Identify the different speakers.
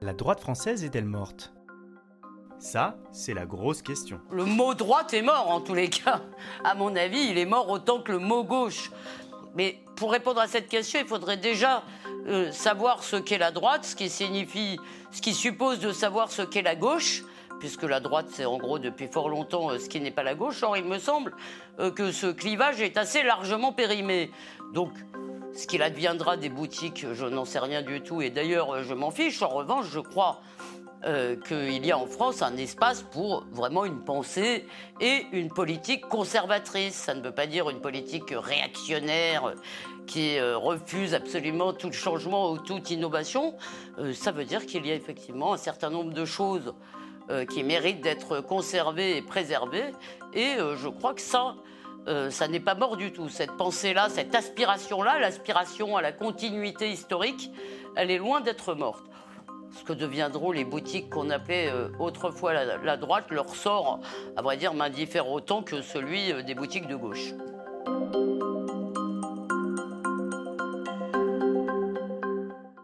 Speaker 1: La droite française est-elle morte? Ça, c'est la grosse question.
Speaker 2: Le mot droite est mort en tous les cas. À mon avis, il est mort autant que le mot gauche. Mais pour répondre à cette question, il faudrait déjà euh, savoir ce qu'est la droite, ce qui signifie, ce qui suppose de savoir ce qu'est la gauche, puisque la droite, c'est en gros depuis fort longtemps euh, ce qui n'est pas la gauche. Or, il me semble euh, que ce clivage est assez largement périmé. Donc, ce qu'il adviendra des boutiques, je n'en sais rien du tout, et d'ailleurs, je m'en fiche. En revanche, je crois euh, qu'il y a en France un espace pour vraiment une pensée et une politique conservatrice. Ça ne veut pas dire une politique réactionnaire qui euh, refuse absolument tout changement ou toute innovation. Euh, ça veut dire qu'il y a effectivement un certain nombre de choses qui méritent d'être conservées et préservées. Et je crois que ça, ça n'est pas mort du tout. Cette pensée-là, cette aspiration-là, l'aspiration à la continuité historique, elle est loin d'être morte ce que deviendront les boutiques qu'on appelait euh, autrefois la, droite, leur sort, à vrai dire, m'indiffère autant que celui euh, des boutiques de gauche.